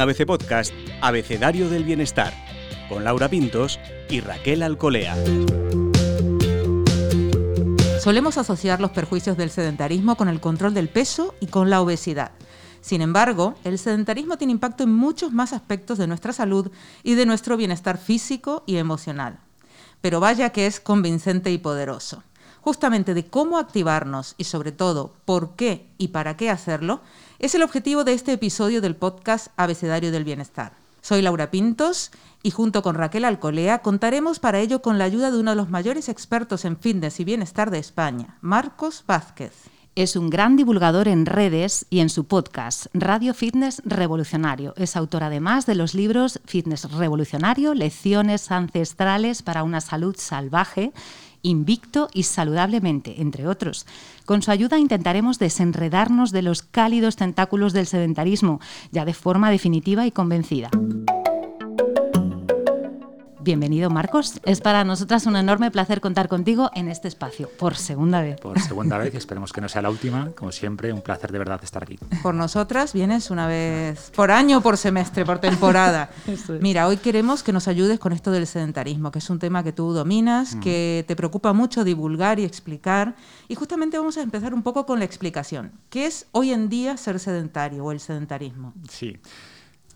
ABC Podcast Abecedario del Bienestar, con Laura Pintos y Raquel Alcolea. Solemos asociar los perjuicios del sedentarismo con el control del peso y con la obesidad. Sin embargo, el sedentarismo tiene impacto en muchos más aspectos de nuestra salud y de nuestro bienestar físico y emocional. Pero vaya que es convincente y poderoso. Justamente de cómo activarnos y sobre todo por qué y para qué hacerlo, es el objetivo de este episodio del podcast Abecedario del Bienestar. Soy Laura Pintos y junto con Raquel Alcolea contaremos para ello con la ayuda de uno de los mayores expertos en fitness y bienestar de España, Marcos Vázquez. Es un gran divulgador en redes y en su podcast Radio Fitness Revolucionario. Es autor además de los libros Fitness Revolucionario, Lecciones Ancestrales para una Salud Salvaje invicto y saludablemente, entre otros. Con su ayuda intentaremos desenredarnos de los cálidos tentáculos del sedentarismo, ya de forma definitiva y convencida. Bienvenido, Marcos. Es para nosotras un enorme placer contar contigo en este espacio, por segunda vez. Por segunda vez, y esperemos que no sea la última. Como siempre, un placer de verdad estar aquí. Por nosotras vienes una vez por año, por semestre, por temporada. Mira, hoy queremos que nos ayudes con esto del sedentarismo, que es un tema que tú dominas, mm. que te preocupa mucho divulgar y explicar. Y justamente vamos a empezar un poco con la explicación. ¿Qué es hoy en día ser sedentario o el sedentarismo? Sí.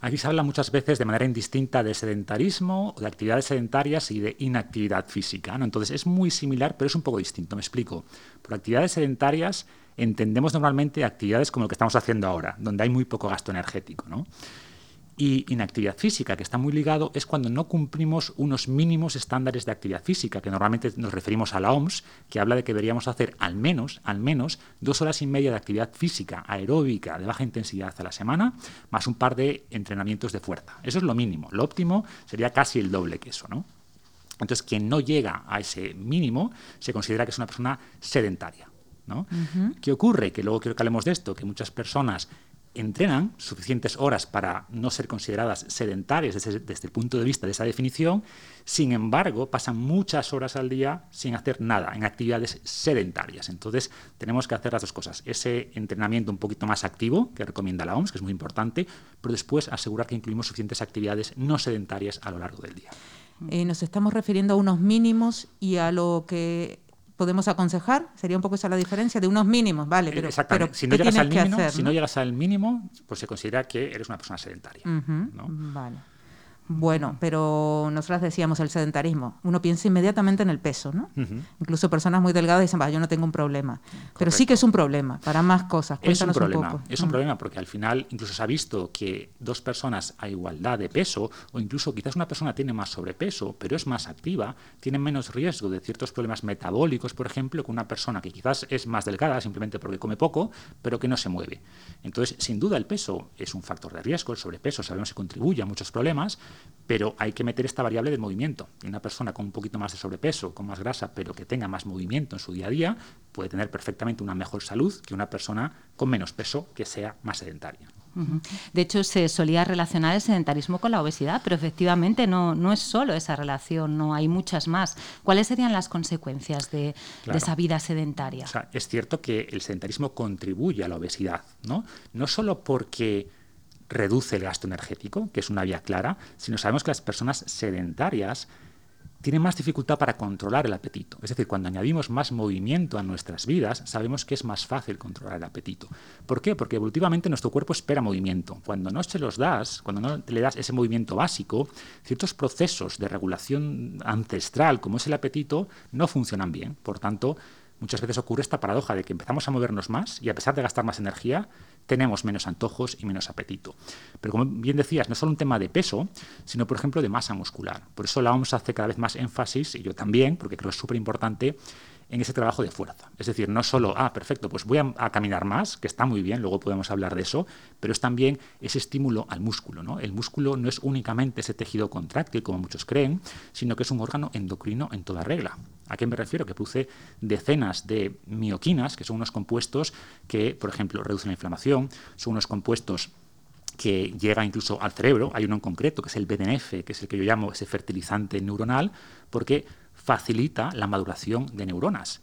Aquí se habla muchas veces de manera indistinta de sedentarismo, de actividades sedentarias y de inactividad física. ¿no? Entonces es muy similar, pero es un poco distinto. Me explico. Por actividades sedentarias entendemos normalmente actividades como lo que estamos haciendo ahora, donde hay muy poco gasto energético. ¿no? Y inactividad física, que está muy ligado, es cuando no cumplimos unos mínimos estándares de actividad física, que normalmente nos referimos a la OMS, que habla de que deberíamos hacer al menos, al menos dos horas y media de actividad física aeróbica de baja intensidad a la semana, más un par de entrenamientos de fuerza. Eso es lo mínimo. Lo óptimo sería casi el doble que eso, ¿no? Entonces, quien no llega a ese mínimo se considera que es una persona sedentaria. ¿no? ¿Qué ocurre? Que luego quiero que hablemos de esto, que muchas personas entrenan suficientes horas para no ser consideradas sedentarias desde, el punto de vista de esa definición, sin embargo, pasan muchas horas al día sin hacer nada, en actividades sedentarias. Entonces, tenemos que hacer las dos cosas. Ese entrenamiento un poquito más activo, que recomienda la OMS, que es muy importante, pero después asegurar que incluimos suficientes actividades no sedentarias a lo largo del día. Eh, nos estamos refiriendo a unos mínimos y a lo que podemos aconsejar? Sería un poco esa la diferencia de unos mínimos, vale, pero, pero si, no llegas al mínimo, si no llegas al mínimo, pues se considera que eres una persona sedentaria. Vale. Bueno, pero nosotras decíamos el sedentarismo. Uno piensa inmediatamente en el peso, ¿no? Incluso personas muy delgadas dicen, va, yo no tengo un problema. Pero sí que es un problema para más cosas. Cuéntanos es un problema. Es un problema porque al final incluso se ha visto que dos personas a igualdad de peso, o incluso quizás una persona tiene más sobrepeso, pero es más activa, tiene menos riesgo de ciertos problemas metabólicos, por ejemplo, que una persona que quizás es más delgada simplemente porque come poco, pero que no se mueve. Entonces, sin duda, el peso es un factor de riesgo, el sobrepeso sabemos que contribuye a muchos problemas pero hay que meter esta variable del movimiento. Y una persona con un poquito más de sobrepeso, con más grasa, pero que tenga más movimiento en su día a día, puede tener perfectamente una mejor salud que una persona con menos peso que sea más sedentaria. De hecho, se solía relacionar el sedentarismo con la obesidad, pero efectivamente no, no es solo esa relación, no hay muchas más. ¿Cuáles serían las consecuencias de, de esa vida sedentaria? O sea, es cierto que el sedentarismo contribuye a la obesidad, ¿no? No solo porque reduce el gasto energético, que es una vía clara, sino sabemos que las personas sedentarias tienen más dificultad para controlar el apetito. Es decir, cuando añadimos más movimiento a nuestras vidas, sabemos que es más fácil controlar el apetito. ¿Por qué? Porque evolutivamente nuestro cuerpo espera movimiento. Cuando no se los das, cuando no le das ese movimiento básico, ciertos procesos de regulación ancestral, como es el apetito, no funcionan bien. Por tanto, muchas veces ocurre esta paradoja de que empezamos a movernos más y a pesar de gastar más energía, tenemos menos antojos y menos apetito. Pero como bien decías, no es solo un tema de peso, sino por ejemplo de masa muscular. Por eso la OMS hace cada vez más énfasis, y yo también, porque creo que es súper importante, en ese trabajo de fuerza. Es decir, no solo, ah, perfecto, pues voy a, caminar más, que está muy bien, luego podemos hablar de eso, pero es también ese estímulo al músculo. ¿no? El músculo no es únicamente ese tejido contráctil, como muchos creen, sino que es un órgano endocrino en toda regla. ¿A qué me refiero? Que produce decenas de mioquinas, que son unos compuestos que, por ejemplo, reducen la inflamación, son unos compuestos que llega incluso al cerebro. Hay uno en concreto, que es el BDNF, que es el que yo llamo ese fertilizante neuronal, porque facilita la maduración de neuronas.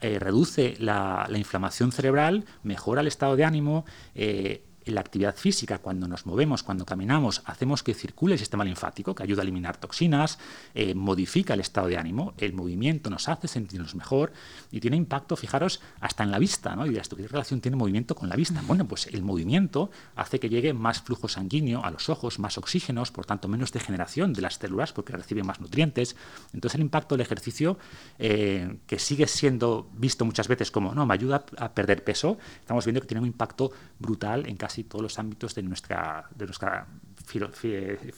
Eh, reduce la, inflamación cerebral, mejora el estado de ánimo, eh, la actividad física, cuando nos movemos, cuando caminamos, hacemos que circule el sistema linfático, que ayuda a eliminar toxinas, eh, modifica el estado de ánimo, el movimiento nos hace sentirnos mejor y tiene impacto, fijaros, hasta en la vista, ¿no? Y esto, ¿qué relación tiene movimiento con la vista? Bueno, pues el movimiento hace que llegue más flujo sanguíneo a los ojos, más oxígenos, por tanto menos degeneración de las células porque reciben más nutrientes. Entonces el impacto del ejercicio, eh, que sigue siendo visto muchas veces como, no, me ayuda a perder peso, estamos viendo que tiene un impacto brutal en casi todos los ámbitos de nuestra, de nuestra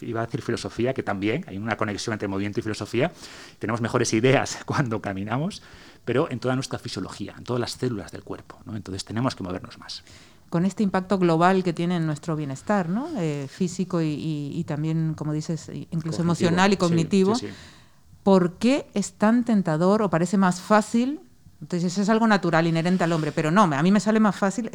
iba a decir filosofía, que también hay una conexión entre movimiento y filosofía. Tenemos mejores ideas cuando caminamos, pero en toda nuestra fisiología, en todas las células del cuerpo. ¿no? Entonces tenemos que movernos más. Con este impacto global que tiene en nuestro bienestar, ¿no? Eh, físico y, también, como dices, incluso emocional y cognitivo, ¿por qué es tan tentador o parece más fácil? Entonces, eso es algo natural, inherente al hombre, pero no, a mí me sale más fácil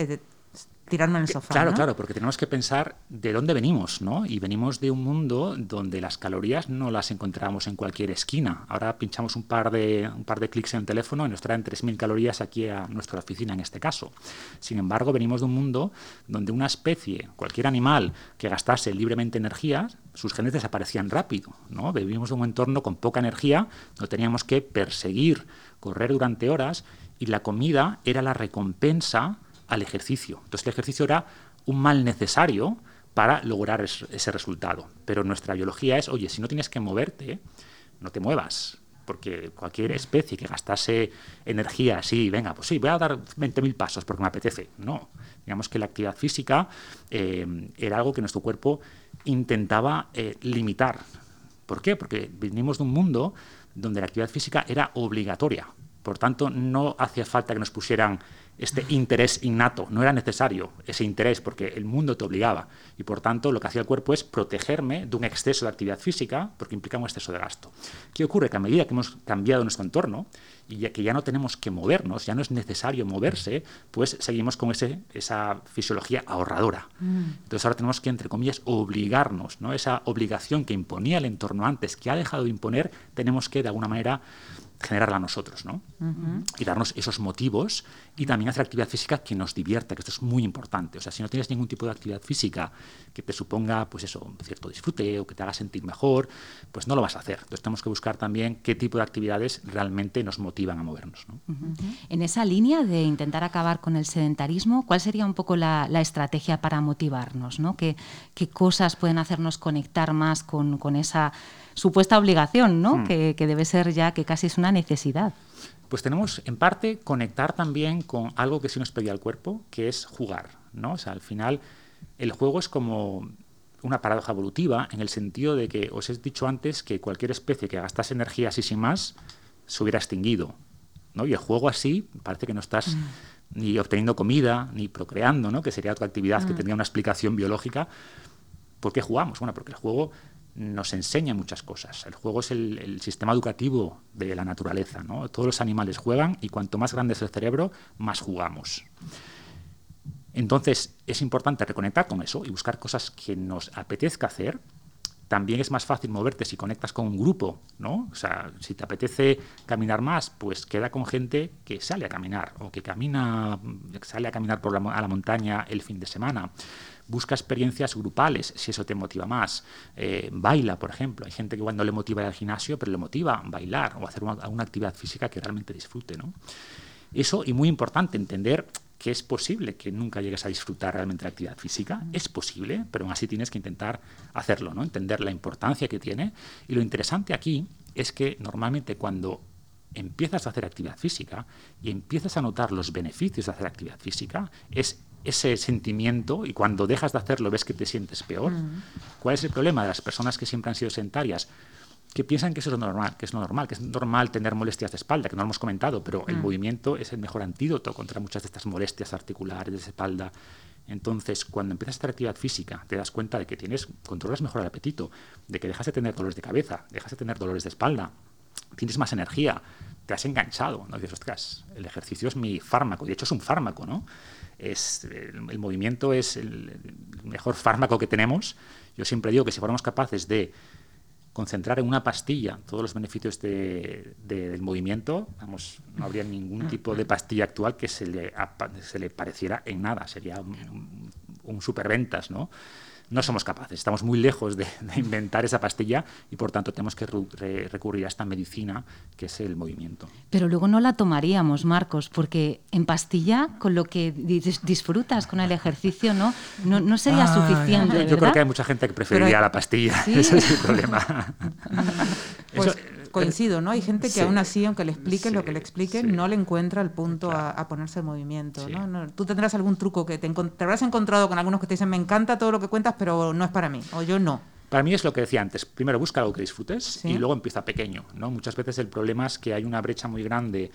tirarme en el sofá. Claro, claro, porque tenemos que pensar de dónde venimos, ¿no? Y venimos de un mundo donde las calorías no las encontramos en cualquier esquina. Ahora pinchamos un par de, un par de clics en el teléfono y nos traen 3.000 calorías aquí a nuestra oficina en este caso. Sin embargo, venimos de un mundo donde una especie, cualquier animal que gastase libremente energía, sus genes desaparecían rápido, ¿no? Vivimos en un entorno con poca energía, no teníamos que perseguir, correr durante horas y la comida era la recompensa al ejercicio. Entonces el ejercicio era un mal necesario para lograr ese resultado. Pero nuestra biología es, oye, si no tienes que moverte, no te muevas. Porque cualquier especie que gastase energía así, venga, pues sí, voy a dar 20.000 pasos porque me apetece. No. Digamos que la actividad física eh, era algo que nuestro cuerpo intentaba eh, limitar. ¿Por qué? Porque venimos de un mundo donde la actividad física era obligatoria. Por tanto, no hacía falta que nos pusieran este interés innato. No era necesario ese interés porque el mundo te obligaba. Y por tanto, lo que hacía el cuerpo es protegerme de un exceso de actividad física porque implica un exceso de gasto. ¿Qué ocurre? Que a medida que hemos cambiado nuestro entorno y que ya no tenemos que movernos, ya no es necesario moverse, pues seguimos con ese, esa fisiología ahorradora. Mm. Entonces ahora tenemos que, entre comillas, obligarnos, ¿no? Esa obligación que imponía el entorno antes, que ha dejado de imponer, tenemos que, de alguna manera, generarla nosotros, ¿no? Y darnos esos motivos y también hacer actividad física que nos divierta, que esto es muy importante. O sea, si no tienes ningún tipo de actividad física que te suponga, pues eso, un cierto disfrute o que te haga sentir mejor, pues no lo vas a hacer. Entonces tenemos que buscar también qué tipo de actividades realmente nos motivan a movernos. ¿no? En esa línea de intentar acabar con el sedentarismo, ¿cuál sería un poco la, estrategia para motivarnos? ¿no? ¿Qué, ¿Qué, cosas pueden hacernos conectar más con, con esa supuesta obligación, ¿no? Hmm. Que, debe ser ya que casi es una necesidad. Pues tenemos, en parte, conectar también con algo que sí nos pedía el cuerpo, que es jugar, ¿no? O sea, al final, el juego es como una paradoja evolutiva en el sentido de que os he dicho antes que cualquier especie que gastase energía así sin más se hubiera extinguido, ¿no? Y el juego así parece que no estás hmm. ni obteniendo comida ni procreando, ¿no? Que sería otra actividad que hmm. tendría una explicación biológica. ¿Por qué jugamos? Bueno, porque el juego nos enseña muchas cosas. El juego es el, sistema educativo de la naturaleza. Todos los animales juegan y cuanto más grande es el cerebro, más jugamos. Entonces es importante reconectar con eso y buscar cosas que nos apetezca hacer. También es más fácil moverte si conectas con un grupo, ¿no? O sea, si te apetece caminar más, pues queda con gente que sale a caminar o que camina, sale a caminar por a la montaña el fin de semana busca experiencias grupales, si eso te motiva más. Eh, baila, por ejemplo. Hay gente que cuando le motiva ir al gimnasio, pero le motiva bailar o hacer una, actividad física que realmente disfrute. ¿no? Eso, y muy importante, entender que es posible que nunca llegues a disfrutar realmente la actividad física. Es posible, pero aún así tienes que intentar hacerlo, ¿no? entender la importancia que tiene. Y lo interesante aquí es que normalmente cuando empiezas a hacer actividad física y empiezas a notar los beneficios de hacer actividad física, es ese sentimiento y cuando dejas de hacerlo ves que te sientes peor. Mm. ¿Cuál es el problema de las personas que siempre han sido sedentarias? Que piensan que eso es lo normal, que es lo normal, que es normal tener molestias de espalda, que no lo hemos comentado, pero el mm. movimiento es el mejor antídoto contra muchas de estas molestias articulares de espalda. Entonces, cuando empiezas a hacer actividad física, te das cuenta de que tienes, controlas mejor el apetito, de que dejas de tener dolores de cabeza, dejas de tener dolores de espalda, tienes más energía, te has enganchado, ¿no? dices, ostras, el ejercicio es mi fármaco, de hecho es un fármaco, ¿no? Es, el, movimiento es el, mejor fármaco que tenemos. Yo siempre digo que si fuéramos capaces de concentrar en una pastilla todos los beneficios del movimiento, vamos, no habría ningún tipo de pastilla actual que se le, se le pareciera en nada. Sería un superventas, ¿no? No somos capaces, estamos muy lejos de, inventar esa pastilla y por tanto tenemos que recurrir a esta medicina que es el movimiento. Pero luego no la tomaríamos, Marcos, porque en pastilla, con lo que disfrutas con el ejercicio, no, no, sería ah, suficiente. Yo creo que hay mucha gente que preferiría la pastilla, ese es el problema. Coincido, ¿no? Hay gente que aún así, aunque le expliques lo que le expliquen, no le encuentra el punto a, ponerse en movimiento, ¿no? Tú tendrás algún truco que te, te, habrás encontrado con algunos que te dicen, me encanta todo lo que cuentas, pero no es para mí, o yo no. Para mí es lo que decía antes. Primero busca algo que disfrutes y luego empieza pequeño, ¿no? Muchas veces el problema es que hay una brecha muy grande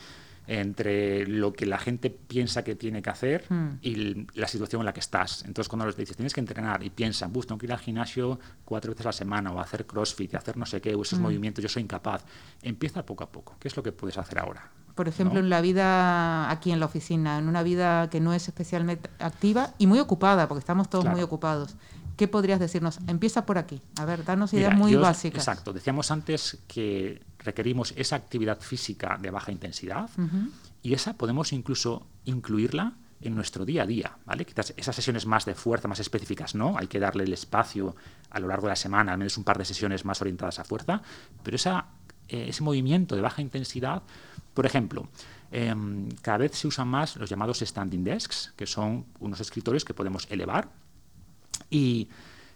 entre lo que la gente piensa que tiene que hacer hmm. y la situación en la que estás. Entonces, cuando les dices, tienes que entrenar y piensan, tengo que ir al gimnasio cuatro veces a la semana o hacer crossfit y hacer no sé qué, o esos hmm. movimientos, yo soy incapaz. Empieza poco a poco. ¿Qué es lo que puedes hacer ahora? Por ejemplo, en la vida aquí en la oficina, en una vida que no es especialmente activa y muy ocupada, porque estamos todos muy ocupados. ¿Qué podrías decirnos? Empieza por aquí. A ver, danos ideas muy básicas. Exacto. Decíamos antes que requerimos esa actividad física de baja intensidad y esa podemos incluso incluirla en nuestro día a día, ¿vale? Quizás esas sesiones más de fuerza, más específicas, no, hay que darle el espacio a lo largo de la semana, al menos un par de sesiones más orientadas a fuerza, pero esa, eh, ese movimiento de baja intensidad, por ejemplo, em, cada vez se usan más los llamados standing desks, que son unos escritorios que podemos elevar y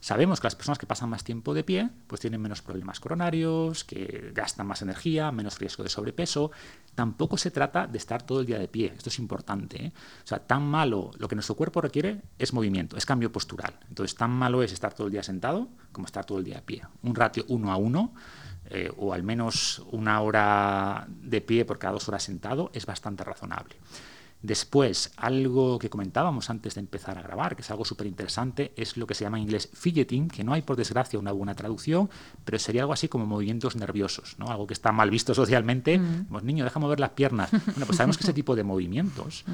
Sabemos que las personas que pasan más tiempo de pie pues tienen menos problemas coronarios, que gastan más energía, menos riesgo de sobrepeso. Tampoco se trata de estar todo el día de pie, esto es importante. ¿eh? O sea, tan malo, lo que nuestro cuerpo requiere es movimiento, es cambio postural. Entonces, tan malo es estar todo el día sentado como estar todo el día de pie. Un ratio uno a uno eh, o al menos una hora de pie por cada dos horas sentado es bastante razonable. Después, algo que comentábamos antes de empezar a grabar, que es algo súper interesante, es lo que se llama en inglés fidgeting, que no hay por desgracia una buena traducción, pero sería algo así como movimientos nerviosos, ¿no? algo que está mal visto socialmente. Pues niño, deja mover las piernas. Bueno, pues sabemos que ese tipo de movimientos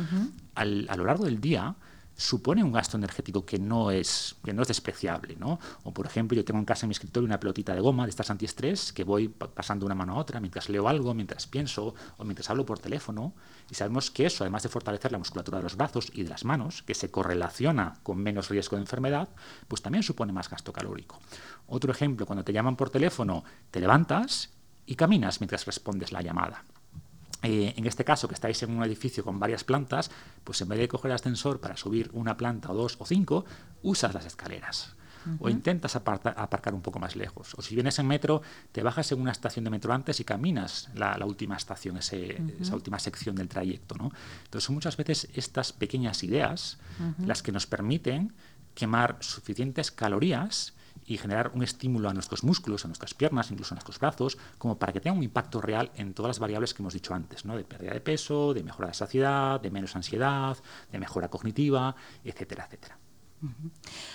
a lo largo del día supone un gasto energético que no es, que no es despreciable. ¿no? O, por ejemplo, yo tengo en casa en mi escritorio una pelotita de goma de estas antiestrés que voy pasando una mano a otra mientras leo algo, mientras pienso o mientras hablo por teléfono. Y sabemos que eso, además de fortalecer la musculatura de los brazos y de las manos, que se correlaciona con menos riesgo de enfermedad, pues también supone más gasto calórico. Otro ejemplo, cuando te llaman por teléfono, te levantas y caminas mientras respondes la llamada. Eh, en este caso, que estáis en un edificio con varias plantas, pues en vez de coger el ascensor para subir una planta o dos o cinco, usas las escaleras. O intentas aparcar un poco más lejos. O si vienes en metro, te bajas en una estación de metro antes y caminas la, última estación, esa última sección del trayecto. ¿no? Entonces son muchas veces estas pequeñas ideas las que nos permiten quemar suficientes calorías y generar un estímulo a nuestros músculos, a nuestras piernas, incluso a nuestros brazos, como para que tenga un impacto real en todas las variables que hemos dicho antes, ¿no? de pérdida de peso, de mejora de saciedad, de menos ansiedad, de mejora cognitiva, etcétera, etcétera.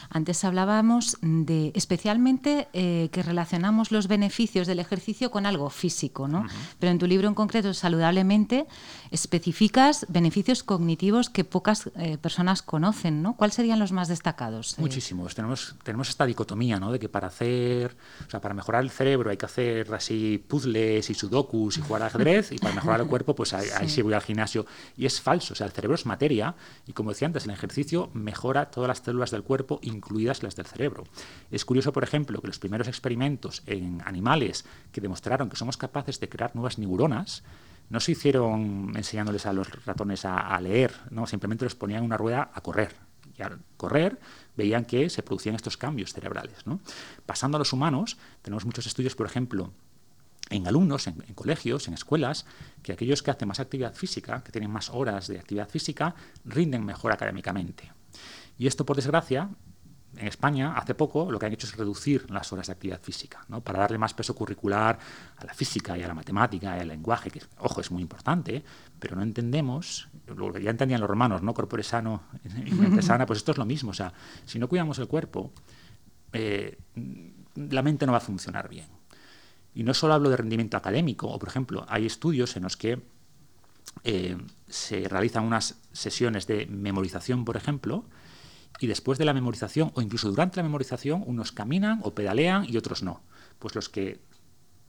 Antes hablábamos de especialmente eh, que relacionamos los beneficios del ejercicio con algo físico, ¿no? Pero en tu libro en concreto, Saludablemente, especificas beneficios cognitivos que pocas eh, personas conocen, ¿no? ¿Cuáles serían los más destacados? Eh, Muchísimos. Tenemos, tenemos esta dicotomía, ¿no? De que para hacer, o sea, para mejorar el cerebro hay que hacer así puzzles y sudokus y jugar al ajedrez, y para mejorar el cuerpo, pues ahí sí. sí voy al gimnasio. Y es falso, o sea, el cerebro es materia, y como decía antes, el ejercicio mejora todas las células del cuerpo, incluidas las del cerebro. Es curioso, por ejemplo, que los primeros experimentos en animales que demostraron que somos capaces de crear nuevas neuronas, no se hicieron enseñándoles a los ratones a, leer, no, simplemente los ponían en una rueda a correr. Y al correr veían que se producían estos cambios cerebrales. Pasando a los humanos, tenemos muchos estudios, por ejemplo, en alumnos, en, colegios, en escuelas, que aquellos que hacen más actividad física, que tienen más horas de actividad física, rinden mejor académicamente. Y esto, por desgracia, en España, hace poco, lo que han hecho es reducir las horas de actividad física, ¿no? para darle más peso curricular a la física y a la matemática y al lenguaje, que, ojo, es muy importante, pero no entendemos, lo que ya entendían los romanos, ¿no? corpore sano y mente sana, pues esto es lo mismo. O sea, si no cuidamos el cuerpo, eh, la mente no va a funcionar bien. Y no solo hablo de rendimiento académico, o por ejemplo, hay estudios en los que eh, se realizan unas sesiones de memorización, por ejemplo, y después de la memorización o incluso durante la memorización unos caminan o pedalean y otros no. Pues los que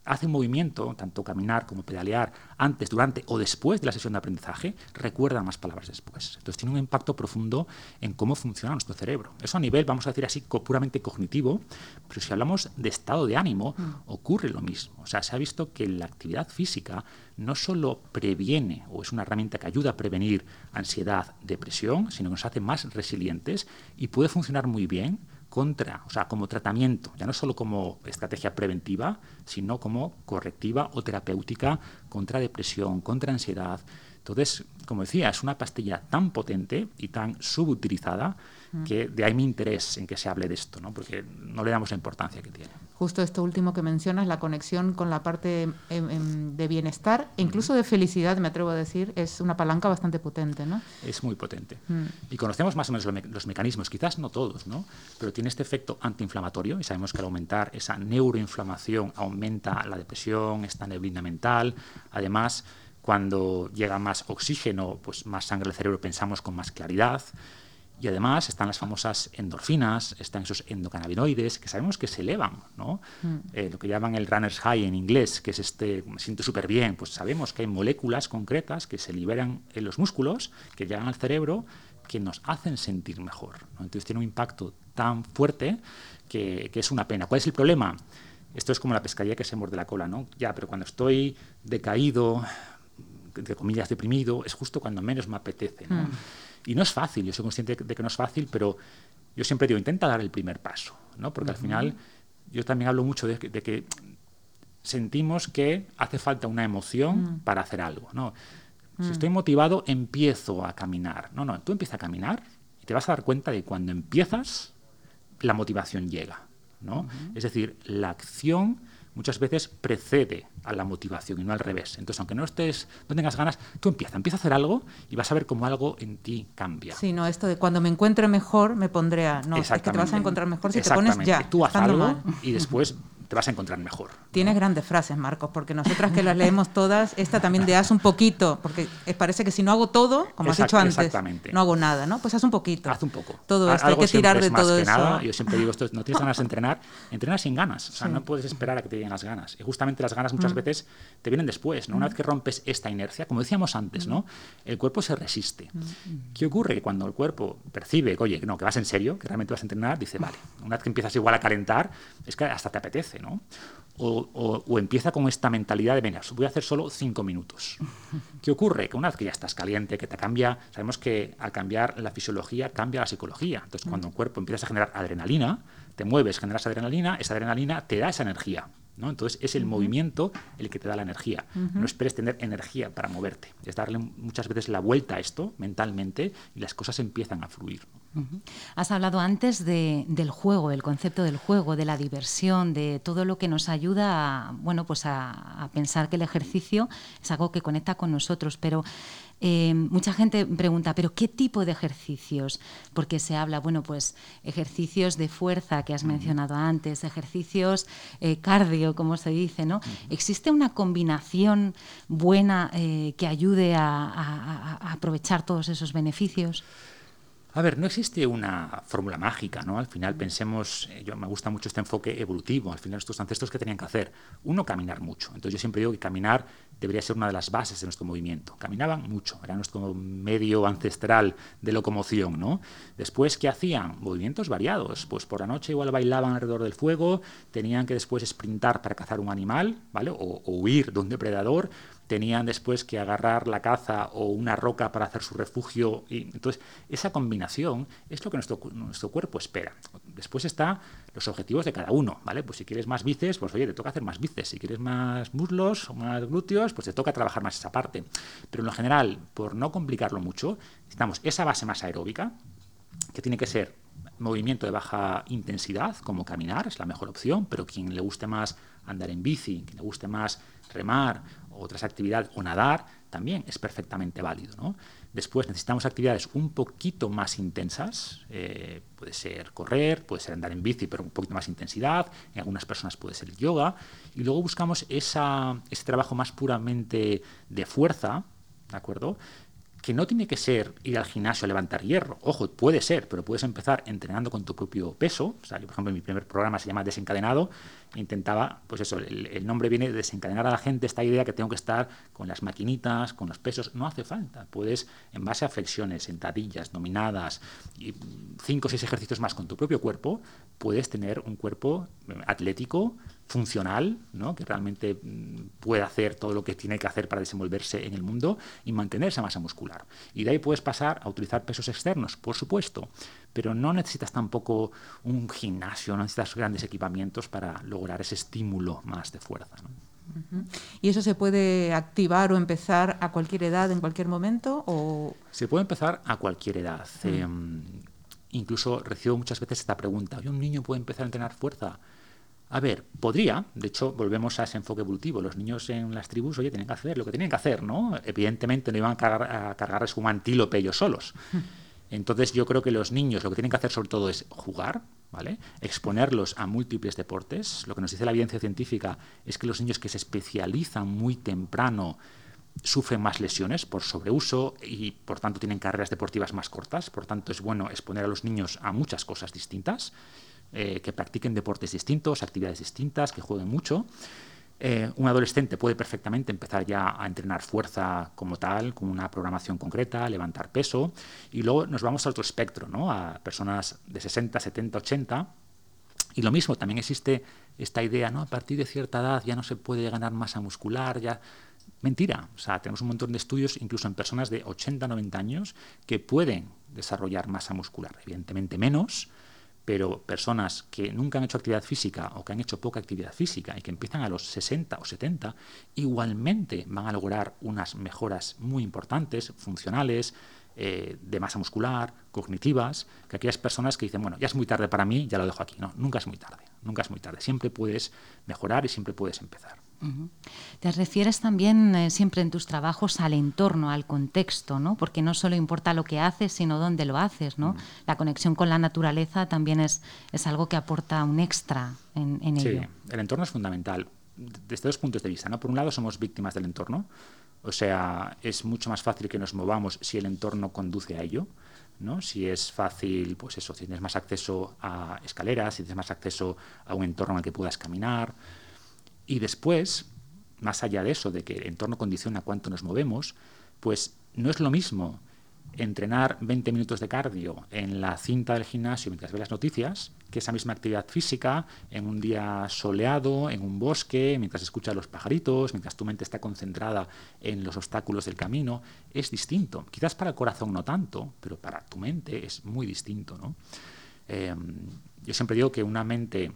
hace movimiento, tanto caminar como pedalear, antes, durante o después de la sesión de aprendizaje, recuerda más palabras después. Entonces tiene un impacto profundo en cómo funciona nuestro cerebro. Eso a nivel, vamos a decir así, puramente cognitivo, pero si hablamos de estado de ánimo, mm. ocurre lo mismo. O sea, se ha visto que la actividad física no solo previene o es una herramienta que ayuda a prevenir ansiedad, depresión, sino que nos hace más resilientes y puede funcionar muy bien contra, o sea, como tratamiento, ya no solo como estrategia preventiva, sino como correctiva o terapéutica contra depresión, contra ansiedad. Entonces, como decía, es una pastilla tan potente y tan subutilizada que de ahí mi interés en que se hable de esto, ¿no? porque no le damos la importancia que tiene. Justo esto último que mencionas, la conexión con la parte em, em, de bienestar e incluso de felicidad, me atrevo a decir, es una palanca bastante potente. ¿no? Es muy potente. Y conocemos más o menos los, mecanismos, quizás no todos, ¿no? pero tiene este efecto antiinflamatorio y sabemos que al aumentar esa neuroinflamación aumenta la depresión, esta neblina mental. Además, cuando llega más oxígeno, pues más sangre al cerebro pensamos con más claridad. Y además están las famosas endorfinas, están esos endocannabinoides que sabemos que se elevan, ¿no? Mm. Eh, lo que llaman el runner's high en inglés, que es este, me siento súper bien, pues sabemos que hay moléculas concretas que se liberan en los músculos, que llegan al cerebro, que nos hacen sentir mejor. Entonces tiene un impacto tan fuerte que, que, es una pena. ¿Cuál es el problema? Esto es como la pescadilla que se muerde la cola, ¿no? Ya, pero cuando estoy decaído, entre comillas, deprimido, es justo cuando menos me apetece, ¿no? Mm. Y no es fácil, yo soy consciente de que no es fácil, pero yo siempre digo, intenta dar el primer paso, ¿no? Porque al final yo también hablo mucho de que, sentimos que hace falta una emoción mm. para hacer algo, ¿no? Si mm. estoy motivado, empiezo a caminar. No, no, tú empiezas a caminar y te vas a dar cuenta de que cuando empiezas, la motivación llega, ¿no? Es decir, la acción muchas veces precede a la motivación y no al revés. Entonces, aunque no estés, no tengas ganas, tú empieza, empieza a hacer algo y vas a ver cómo algo en ti cambia. Sí, no, esto de cuando me encuentre mejor me pondré a... No, es que te vas a encontrar mejor si te pones ya. Tú haz algo y después te vas a encontrar mejor. Tienes grandes frases, Marcos, porque nosotras que las leemos todas, esta también de haz un poquito, porque parece que si no hago todo, como has dicho antes, no hago nada, ¿no? Pues haz un poquito. Haz un poco. Todo esto, hay que tirar de todo eso. Nada. Yo siempre digo esto, no tienes ganas de entrenar, entrena sin ganas, o sea, no puedes esperar a que te lleguen las ganas. Y justamente las ganas muchas mm. veces te vienen después, ¿no? Una vez que rompes esta inercia, como decíamos antes, ¿no? El cuerpo se resiste. Mm. ¿Qué ocurre? Que cuando el cuerpo percibe, oye, no, que vas en serio, que realmente vas a entrenar, dice, vale, una vez que empiezas igual a calentar, es que hasta te apetece, ¿no? o, empieza con esta mentalidad de, venga, voy a hacer solo cinco minutos. ¿Qué ocurre? Que una vez que ya estás caliente, que te cambia, sabemos que al cambiar la fisiología cambia la psicología. Entonces, cuando un cuerpo empieza a generar adrenalina, te mueves, generas adrenalina, esa adrenalina te da esa energía. Entonces es el movimiento el que te da la energía. No esperes tener energía para moverte. Es darle muchas veces la vuelta a esto mentalmente y las cosas empiezan a fluir. Has hablado antes del juego, el concepto del juego, de la diversión, de todo lo que nos ayuda a, bueno, pues a pensar que el ejercicio es algo que conecta con nosotros, pero eh, mucha gente pregunta, ¿pero qué tipo de ejercicios? Porque se habla, bueno, pues ejercicios de fuerza que has mencionado antes, ejercicios eh, cardio, como se dice, ¿no? ¿Existe una combinación buena eh, que ayude a aprovechar todos esos beneficios? A ver, no existe una fórmula mágica, ¿no? Al final pensemos, eh, yo me gusta mucho este enfoque evolutivo, al final estos ancestros que tenían que hacer, uno caminar mucho. Entonces yo siempre digo que caminar debería ser una de las bases de nuestro movimiento. Caminaban mucho, era nuestro medio ancestral de locomoción, ¿no? Después, ¿qué hacían? Movimientos variados. Pues por la noche igual bailaban alrededor del fuego, tenían que después sprintar para cazar un animal, ¿vale? o huir de un depredador tenían después que agarrar la caza o una roca para hacer su refugio. Y, entonces, esa combinación es lo que nuestro, nuestro cuerpo espera. Después están los objetivos de cada uno, ¿vale? Pues si quieres más bíceps, pues oye, te toca hacer más bíceps. Si quieres más muslos o más glúteos, pues te toca trabajar más esa parte. Pero en lo general, por no complicarlo mucho, necesitamos esa base más aeróbica, que tiene que ser movimiento de baja intensidad, como caminar, es la mejor opción, pero quien le guste más andar en bici, quien le guste más remar otras actividades o nadar, también es perfectamente válido. ¿no? Después necesitamos actividades un poquito más intensas, eh, puede ser correr, puede ser andar en bici, pero un poquito más intensidad, en algunas personas puede ser yoga, y luego buscamos ese trabajo más puramente de fuerza, ¿de acuerdo? Que no tiene que ser ir al gimnasio a levantar hierro. Ojo, puede ser, pero puedes empezar entrenando con tu propio peso. Por ejemplo, mi primer programa se llama Desencadenado intentaba, pues eso, el, nombre viene de desencadenar a la gente esta idea que tengo que estar con las maquinitas, con los pesos. No hace falta. Puedes, en base a flexiones, sentadillas, dominadas, y cinco o seis ejercicios más con tu propio cuerpo, puedes tener un cuerpo atlético, funcional, ¿no? que realmente mm, puede hacer todo lo que tiene que hacer para desenvolverse en el mundo y mantener esa masa muscular. Y de ahí puedes pasar a utilizar pesos externos, por supuesto, pero no necesitas tampoco un gimnasio, no necesitas grandes equipamientos para lograr ese estímulo más de fuerza. ¿Y eso se puede activar o empezar a cualquier edad, en cualquier momento? O... Se puede empezar a cualquier edad. Em, incluso recibo muchas veces esta pregunta, ¿un niño puede empezar a entrenar fuerza? A ver, podría, de hecho, volvemos a ese enfoque evolutivo. Los niños en las tribus, oye, tienen que hacer lo que tienen que hacer, ¿no? Evidentemente no iban a, cargar, a cargarles un antílope ellos solos. Entonces yo creo que los niños lo que tienen que hacer sobre todo es jugar, ¿vale? Exponerlos a múltiples deportes. Lo que nos dice la evidencia científica es que los niños que se especializan muy temprano sufren más lesiones por sobreuso y por tanto tienen carreras deportivas más cortas. Por tanto es bueno exponer a los niños a muchas cosas distintas. Eh, que practiquen deportes distintos, actividades distintas, que jueguen mucho. Eh, un adolescente puede perfectamente empezar ya a entrenar fuerza como tal, con una programación concreta, levantar peso, y luego nos vamos a otro espectro, ¿no? a personas de 60, 70, 80. Y lo mismo, también existe esta idea, ¿no? A partir de cierta edad ya no se puede ganar masa muscular, ya... Mentira. O sea, tenemos un montón de estudios, incluso en personas de 80, 90 años, que pueden desarrollar masa muscular. Evidentemente menos, pero personas que nunca han hecho actividad física o que han hecho poca actividad física y que empiezan a los 60 o 70, igualmente van a lograr unas mejoras muy importantes, funcionales, eh, de masa muscular, cognitivas, que aquellas personas que dicen, bueno, ya es muy tarde para mí, ya lo dejo aquí. No, nunca es muy tarde, nunca es muy tarde. Siempre puedes mejorar y siempre puedes empezar. Te refieres también eh, siempre en tus trabajos al entorno, al contexto, ¿no? Porque no solo importa lo que haces, sino dónde lo haces, ¿no? La conexión con la naturaleza también es, es algo que aporta un extra en, en sí, ello. el entorno es fundamental desde dos puntos de vista, ¿no? Por un lado somos víctimas del entorno, o sea, es mucho más fácil que nos movamos si el entorno conduce a ello. ¿no? Si es fácil, pues eso, si tienes más acceso a escaleras, si tienes más acceso a un entorno en el que puedas caminar, y después, más allá de eso, de que el entorno condiciona cuánto nos movemos, pues no es lo mismo entrenar 20 minutos de cardio en la cinta del gimnasio mientras ves las noticias que esa misma actividad física en un día soleado, en un bosque, mientras escuchas los pajaritos, mientras tu mente está concentrada en los obstáculos del camino, es distinto. Quizás para el corazón no tanto, pero para tu mente es muy distinto. ¿no? Em, yo siempre digo que una mente,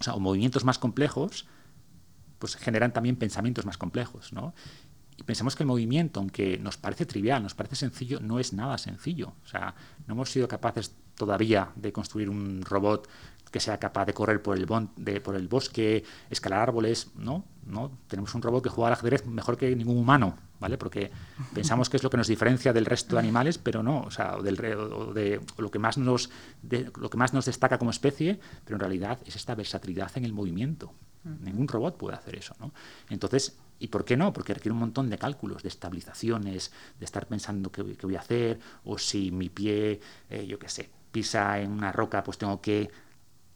o sea, o movimientos más complejos, pues generan también pensamientos más complejos, ¿no? Y pensamos que el movimiento, aunque nos parece trivial, nos parece sencillo, no es nada sencillo. O sea, no hemos sido capaces todavía de construir un robot que sea capaz de correr por el, de, por el bosque, escalar árboles, ¿no? ¿no? Tenemos un robot que juega al ajedrez mejor que ningún humano, ¿vale? Porque pensamos que es lo que nos diferencia del resto de animales, pero no, o sea, del, de, lo, que más nos, lo que más nos destaca como especie, pero en realidad es esta versatilidad en el movimiento. Ningún robot puede hacer eso, ¿no? Entonces, ¿y por qué no? Porque requiere un montón de cálculos, de estabilizaciones, de estar pensando qué, voy a hacer, o si mi pie, eh, yo qué sé, pisa en una roca, pues tengo que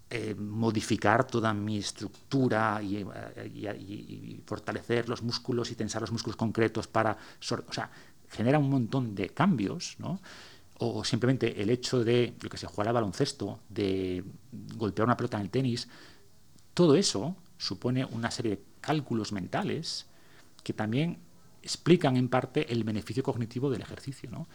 eh, modificar toda mi estructura y, y, fortalecer los músculos y tensar los músculos concretos para... O sea, genera un montón de cambios, ¿no? O simplemente el hecho de, yo que sé, jugar al baloncesto, de golpear una pelota en el tenis, todo eso supone una serie de cálculos mentales que también explican en parte el beneficio cognitivo del ejercicio. ¿no?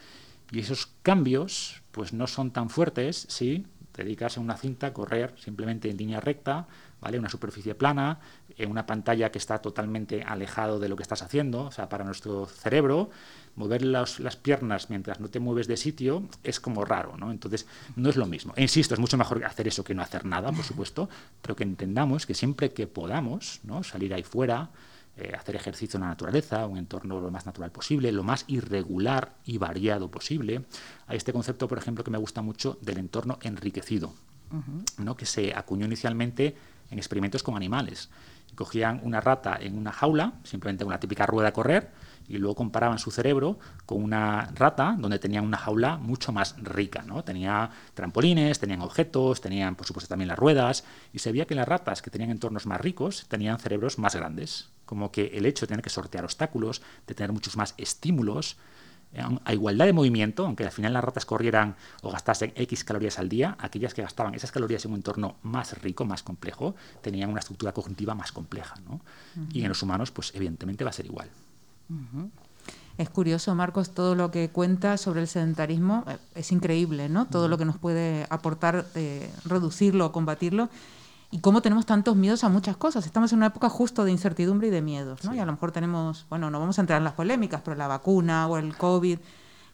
Y esos cambios pues no son tan fuertes si te dedicas a una cinta a correr simplemente en línea recta, ¿vale? una superficie plana, en una pantalla que está totalmente alejado de lo que estás haciendo. O sea, para nuestro cerebro mover las, piernas mientras no te mueves de sitio es como raro, ¿no? Entonces, no es lo mismo. E insisto, es mucho mejor hacer eso que no hacer nada, por supuesto, pero que entendamos que siempre que podamos, ¿no? Salir ahí fuera, eh, hacer ejercicio en la naturaleza, un entorno lo más natural posible, lo más irregular y variado posible. Hay este concepto, por ejemplo, que me gusta mucho del entorno enriquecido, ¿no? que se acuñó inicialmente en experimentos con animales. Cogían una rata en una jaula, simplemente una típica rueda a correr, y luego comparaban su cerebro con una rata donde tenían una jaula mucho más rica, ¿no? Tenía trampolines, tenían objetos, tenían por supuesto también las ruedas y se veía que las ratas que tenían entornos más ricos tenían cerebros más grandes, como que el hecho de tener que sortear obstáculos, de tener muchos más estímulos, a igualdad de movimiento, aunque al final las ratas corrieran o gastasen X calorías al día, aquellas que gastaban esas calorías en un entorno más rico, más complejo, tenían una estructura cognitiva más compleja. ¿no? Y en los humanos, pues evidentemente va a ser igual. Es curioso, Marcos, todo lo que cuenta sobre el sedentarismo eh, es increíble, ¿no? Todo lo que nos puede aportar, eh, reducirlo o combatirlo y cómo tenemos tantos miedos a muchas cosas. Estamos en una época justo de incertidumbre y de miedos, ¿no? Y a lo mejor tenemos, bueno, no vamos a entrar en las polémicas, pero la vacuna o el COVID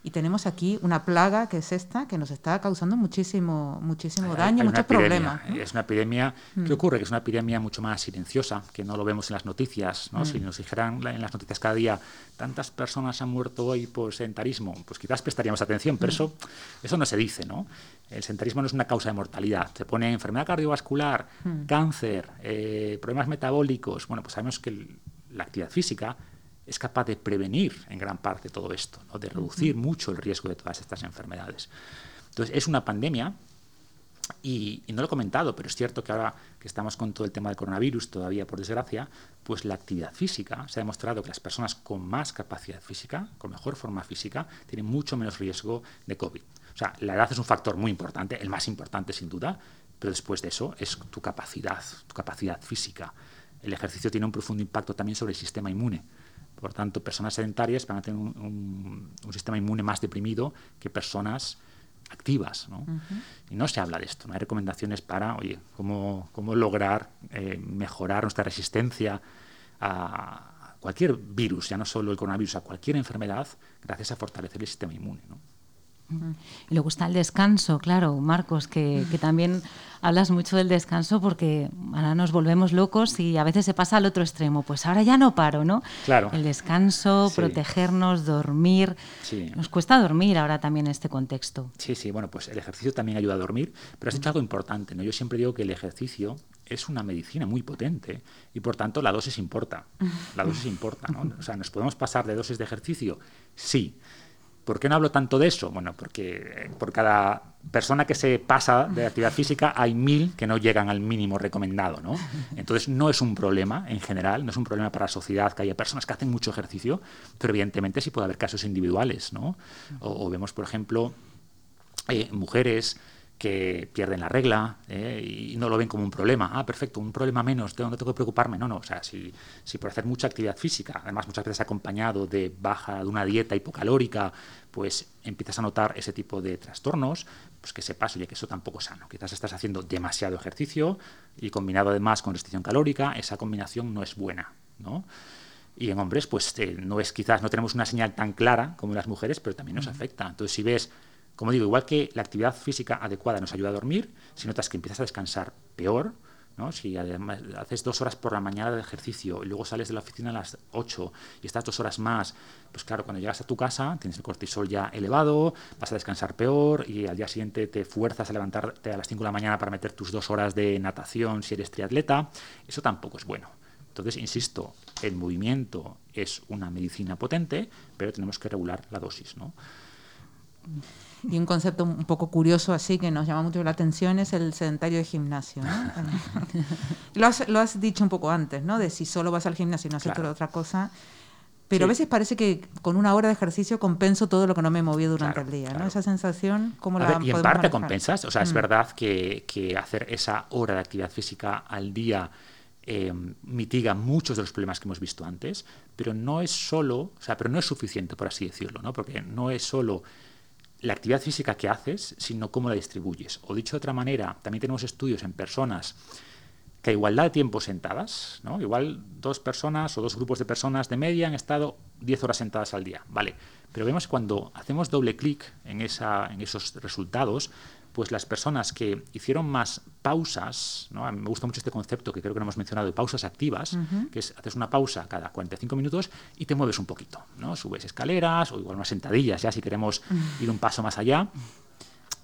y tenemos aquí una plaga que es esta que nos está causando muchísimo muchísimo daño, muchos problemas. Es una epidemia, ¿qué mm. ocurre? Que es una epidemia mucho más silenciosa, que no lo vemos en las noticias, ¿no? Mm. Si nos dijeran en las noticias cada día tantas personas han muerto hoy por sedentarismo, pues quizás prestaríamos atención, pero mm. eso eso no se dice, ¿no? El sedentarismo no es una causa de mortalidad. Se pone enfermedad cardiovascular, cáncer, eh, problemas metabólicos. Bueno, pues sabemos que la actividad física es capaz de prevenir en gran parte todo esto, ¿no? de reducir mucho el riesgo de todas estas enfermedades. Entonces, es una pandemia y, no lo he comentado, pero es cierto que ahora que estamos con todo el tema del coronavirus, todavía por desgracia, pues la actividad física, se ha demostrado que las personas con más capacidad física, con mejor forma física, tienen mucho menos riesgo de COVID. O sea, la edad es un factor muy importante, el más importante sin duda, pero después de eso es tu capacidad, tu capacidad física. El ejercicio tiene un profundo impacto también sobre el sistema inmune. Por tanto, personas sedentarias van a tener un, sistema inmune más deprimido que personas activas. ¿no? Y no se habla de esto, no hay recomendaciones para, oye, cómo, cómo lograr eh, mejorar nuestra resistencia a cualquier virus, ya no solo el coronavirus, a cualquier enfermedad, gracias a fortalecer el sistema inmune. ¿no? Y luego está el descanso, claro, Marcos, que, también hablas mucho del descanso porque ahora nos volvemos locos y a veces se pasa al otro extremo. Pues ahora ya no paro, ¿no? Claro. El descanso, protegernos, dormir. Nos cuesta dormir ahora también en este contexto. Sí, sí, bueno, pues el ejercicio también ayuda a dormir, pero has dicho algo importante, ¿no? Yo siempre digo que el ejercicio es una medicina muy potente y por tanto la dosis importa. La dosis importa, ¿no? O sea, ¿nos podemos pasar de dosis de ejercicio? Sí. ¿Por qué no hablo tanto de eso? Bueno, porque por cada persona que se pasa de actividad física hay mil que no llegan al mínimo recomendado, ¿no? Entonces no es un problema en general, no es un problema para la sociedad que haya personas que hacen mucho ejercicio, pero evidentemente sí puede haber casos individuales, ¿no? O, vemos, por ejemplo, eh, mujeres que pierden la regla eh, y no lo ven como un problema. Ah, perfecto, un problema menos, no tengo que preocuparme. No, no, o sea, si, si por hacer mucha actividad física, además muchas veces acompañado de baja, de una dieta hipocalórica, pues empiezas a notar ese tipo de trastornos, pues que sepas, oye, que eso tampoco es sano. Quizás estás haciendo demasiado ejercicio y combinado además con restricción calórica, esa combinación no es buena, ¿no? Y en hombres, pues eh, no es quizás, no tenemos una señal tan clara como en las mujeres, pero también nos afecta. Entonces, si ves como digo, igual que la actividad física adecuada nos ayuda a dormir, si notas que empiezas a descansar peor, ¿no? si además haces dos horas por la mañana de ejercicio y luego sales de la oficina a las 8 y estás dos horas más, pues claro, cuando llegas a tu casa tienes el cortisol ya elevado, vas a descansar peor y al día siguiente te fuerzas a levantarte a las 5 de la mañana para meter tus dos horas de natación si eres triatleta, eso tampoco es bueno. Entonces, insisto, el movimiento es una medicina potente, pero tenemos que regular la dosis. ¿no? Y un concepto un poco curioso así que nos llama mucho la atención es el sedentario de gimnasio. lo, has, dicho un poco antes, ¿no? De si solo vas al gimnasio y no haces otra cosa. Pero a veces parece que con una hora de ejercicio compenso todo lo que no me moví durante el día, ¿no? Esa sensación, ¿cómo la Y en parte compensas, o sea, es mm. verdad que, que, hacer esa hora de actividad física al día eh, mitiga muchos de los problemas que hemos visto antes, pero no es solo, o sea, pero no es suficiente, por así decirlo, ¿no? Porque no es solo la actividad física que haces, sino cómo la distribuyes. O dicho de otra manera, también tenemos estudios en personas que a igualdad de tiempo sentadas, ¿no? igual dos personas o dos grupos de personas de media han estado 10 horas sentadas al día, ¿vale? Pero vemos cuando hacemos doble clic en, esa, en esos resultados, pues las personas que hicieron más pausas, ¿no? me gusta mucho este concepto que creo que no hemos mencionado de pausas activas, que es haces una pausa cada 45 minutos y te mueves un poquito, ¿no? Subes escaleras o igual unas sentadillas, ya si queremos ir un paso más allá,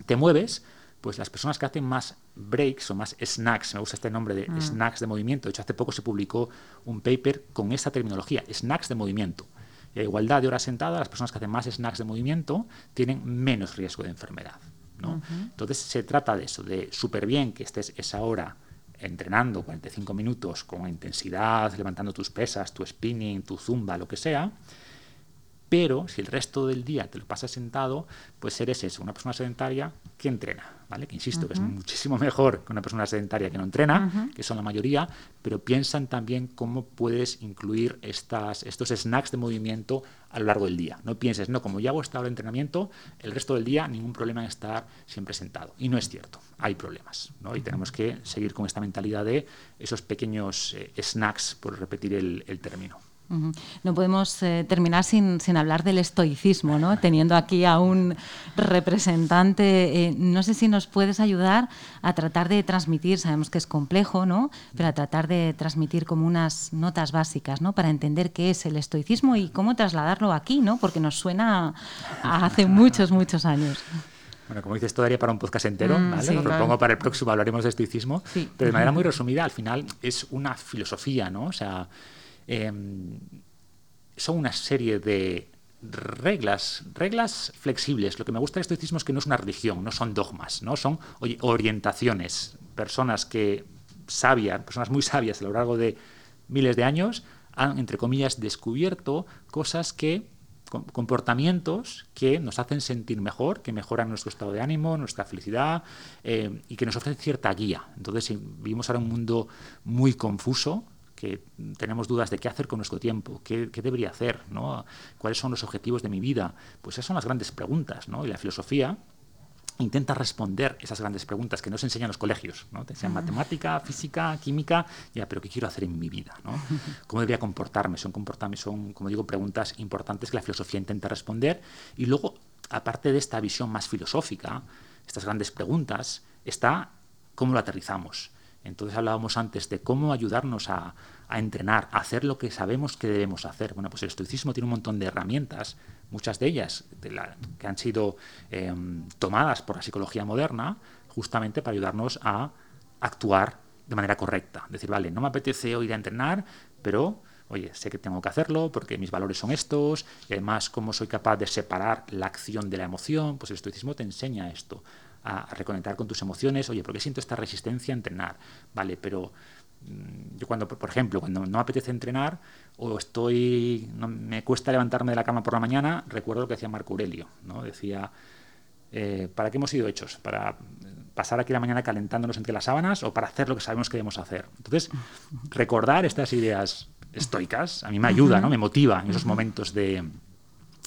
te mueves, pues las personas que hacen más breaks o más snacks, me gusta este nombre de mm. snacks de movimiento, de hecho hace poco se publicó un paper con esta terminología, snacks de movimiento y a igualdad de horas sentadas, las personas que hacen más snacks de movimiento tienen menos riesgo de enfermedad. ¿No? Entonces se trata de eso, de súper bien que estés esa hora entrenando 45 minutos con intensidad, levantando tus pesas, tu spinning, tu zumba, lo que sea, pero si el resto del día te lo pasas sentado, pues eres eso, una persona sedentaria que entrena, ¿vale? Que insisto, que es muchísimo mejor que una persona sedentaria que no entrena, que son la mayoría, pero piensan también cómo puedes incluir estas, estos snacks de movimiento a lo largo del día. No pienses, no, como ya hago esta hora de entrenamiento, el resto del día ningún problema en estar siempre sentado. Y no es cierto, hay problemas, ¿no? Y tenemos que seguir con esta mentalidad de esos pequeños eh, snacks, por repetir el término. No podemos eh, terminar sin, hablar del estoicismo, ¿no? teniendo aquí a un representante. Eh, no sé si nos puedes ayudar a tratar de transmitir, sabemos que es complejo, ¿no? pero a tratar de transmitir como unas notas básicas ¿no? para entender qué es el estoicismo y cómo trasladarlo aquí, ¿no? porque nos suena a hace muchos, muchos años. Bueno, como dices, esto daría para un podcast entero, mm, ¿vale? Lo propongo para el próximo, hablaremos de estoicismo, pero de manera muy resumida, al final es una filosofía, ¿no? O sea, Em, son una serie de reglas, reglas flexibles. Lo que me gusta del estoicismo es que no es una religión, no son dogmas, no son orientaciones. Personas que sabias, personas muy sabias a lo largo de miles de años han, entre comillas, descubierto cosas que comportamientos que nos hacen sentir mejor, que mejoran nuestro estado de ánimo, nuestra felicidad eh, y que nos ofrecen cierta guía. Entonces, vivimos ahora un mundo muy confuso, que tenemos dudas de qué hacer con nuestro tiempo, qué, debería hacer, ¿no? cuáles son los objetivos de mi vida. Pues esas son las grandes preguntas, ¿no? Y la filosofía intenta responder esas grandes preguntas que nos enseñan los colegios, ¿no? Te enseñan matemática, física, química, ya, pero ¿qué quiero hacer en mi vida? ¿no? ¿Cómo debería comportarme? Son, comportarme? son, como digo, preguntas importantes que la filosofía intenta responder. Y luego, aparte de esta visión más filosófica, estas grandes preguntas, está cómo lo aterrizamos. Entonces hablábamos antes de cómo ayudarnos a, entrenar, a hacer lo que sabemos que debemos hacer. Bueno, pues el estoicismo tiene un montón de herramientas, muchas de ellas que han sido em, tomadas por la psicología moderna, justamente para ayudarnos a actuar de manera correcta. Decir, vale, no me apetece hoy ir a entrenar, pero oye, sé que tengo que hacerlo porque mis valores son estos, y además cómo soy capaz de separar la acción de la emoción, pues el estoicismo te enseña esto, a, reconectar con tus emociones. Oye, ¿por qué siento esta resistencia a entrenar? Vale, pero yo cuando, por ejemplo, cuando no me apetece entrenar o estoy, no, me cuesta levantarme de la cama por la mañana, recuerdo lo que decía Marco Aurelio, ¿no? Decía, eh, ¿para qué hemos sido hechos? ¿Para pasar aquí la mañana calentándonos entre las sábanas o para hacer lo que sabemos que debemos hacer? Entonces, recordar estas ideas estoicas a mí me ayuda, ¿no? Me motiva en esos momentos de,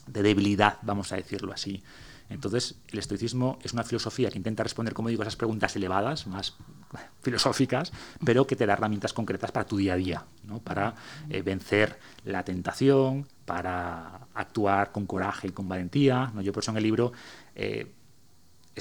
de debilidad, vamos a decirlo así. Entonces, el estoicismo es una filosofía que intenta responder, como digo, esas preguntas elevadas, más filosóficas, pero que te da herramientas concretas para tu día a día, ¿no? para eh, vencer la tentación, para actuar con coraje y con valentía. ¿no? Yo por eso en el libro eh,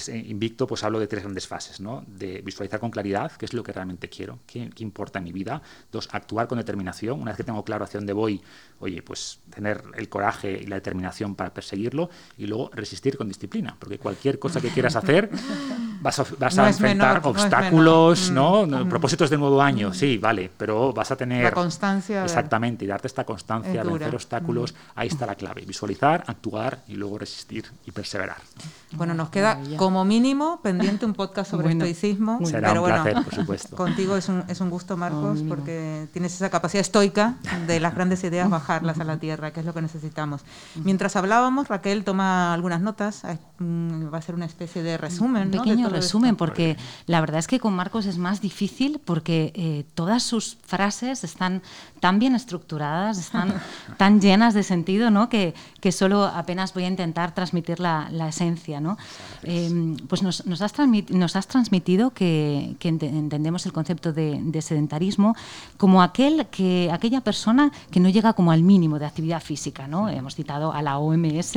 invicto, pues hablo de tres grandes fases, ¿no? De visualizar con claridad qué es lo que realmente quiero, qué, qué, importa en mi vida. Dos, actuar con determinación. Una vez que tengo claro hacia dónde voy, oye, pues tener el coraje y la determinación para perseguirlo. Y luego resistir con disciplina, porque cualquier cosa que quieras hacer vas a, vas a enfrentar obstáculos, ¿no? Mm. Propósitos de nuevo año, sí, vale, pero vas a tener... La constancia. Exactamente, y darte esta constancia, vencer obstáculos, mm. ahí está la clave. Visualizar, actuar y luego resistir y perseverar. Bueno, nos queda como mínimo pendiente un podcast sobre estoicismo. Será un placer, por supuesto. Contigo es un, es un gusto, Marcos, porque tienes esa capacidad estoica de las grandes ideas bajarlas a la tierra, que es lo que necesitamos. Mientras hablábamos, Raquel toma algunas notas, mm, va a ser una especie de resumen. Un pequeño resumen, porque la verdad es que con Marcos es más difícil porque eh, todas sus frases están tan bien estructuradas, están tan llenas de sentido, ¿no? que, que solo apenas voy a intentar transmitir la, la esencia. ¿no? Eh, pues nos, nos, has nos, has transmitido que, que entendemos el concepto de, de, sedentarismo como aquel que, aquella persona que no llega como al mínimo de actividad física. ¿no? Hemos citado a la OMS,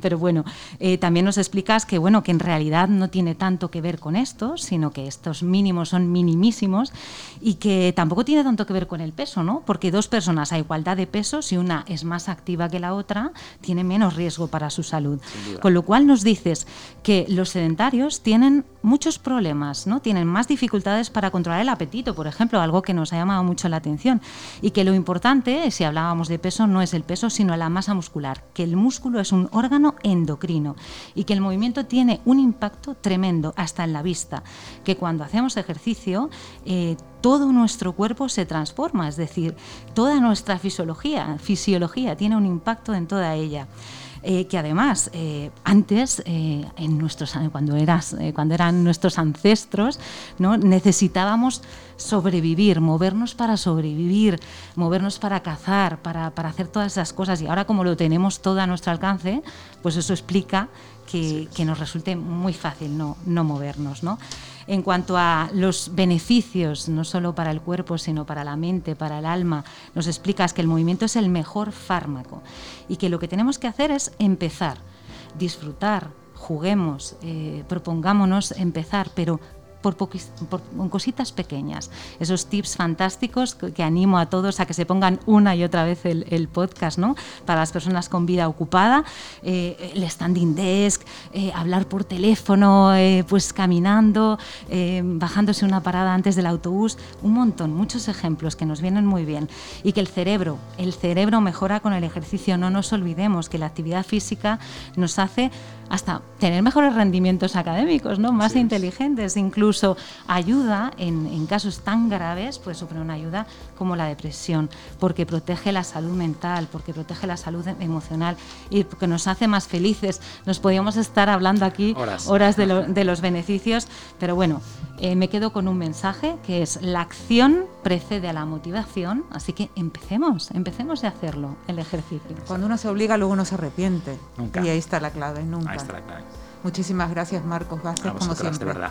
pero bueno, eh, también nos explicas que, bueno, que en realidad no tiene tanto que ver con esto, sino que estos mínimos son minimísimos y que tampoco tiene tanto que ver con el peso, ¿no? Porque dos personas a igualdad de peso, si una es más activa que la otra, tiene menos riesgo para su salud. Con lo cual nos dices que los sedentarios tienen muchos problemas, ¿no? Tienen más dificultades para controlar el apetito, por ejemplo, algo que nos ha llamado mucho la atención. Y que lo importante, si hablábamos de peso, no es el peso, sino la masa muscular, que el músculo es un órgano endocrino y que el movimiento tiene un impacto tremendo hasta en la vista, que cuando hacemos ejercicio eh, todo nuestro cuerpo se transforma, es decir, toda nuestra fisiología, fisiología tiene un impacto en toda ella. Eh, que además eh, antes, eh, en nuestros, cuando, eras, cuando eran nuestros ancestros, ¿no? necesitábamos sobrevivir, movernos para sobrevivir, movernos para cazar, para, para, hacer todas esas cosas. Y ahora como lo tenemos todo a nuestro alcance, pues eso explica que, que nos resulte muy fácil no, no movernos. ¿no? En cuanto a los beneficios, no solo para el cuerpo, sino para la mente, para el alma. Nos explicas que el movimiento es el mejor fármaco y que lo que tenemos que hacer es empezar, disfrutar, juguemos, eh, propongámonos empezar, pero por, cositas pequeñas. Esos tips fantásticos que, animo a todos a que se pongan una y otra vez el, podcast, ¿no? Para las personas con vida ocupada, eh, el standing desk, eh, hablar por teléfono, eh, pues caminando, bajándose una parada antes del autobús, un montón, muchos ejemplos que nos vienen muy bien. Y que el cerebro, el cerebro mejora con el ejercicio, no nos olvidemos que la actividad física nos hace hasta tener mejores rendimientos académicos, ¿no? más inteligentes, incluso ayuda en, casos tan graves, puede sufrir una ayuda como la depresión, porque protege la salud mental, porque protege la salud emocional y porque nos hace más felices. Nos podíamos estar hablando aquí horas, de, los beneficios, pero bueno, eh, me quedo con un mensaje que es la acción precede a la motivación, así que empecemos, empecemos a hacerlo, el ejercicio. Cuando uno se obliga, luego uno se arrepiente. Nunca. Y ahí está la clave, nunca. Muchísimas gracias, Marcos Vázquez, como siempre. verdad.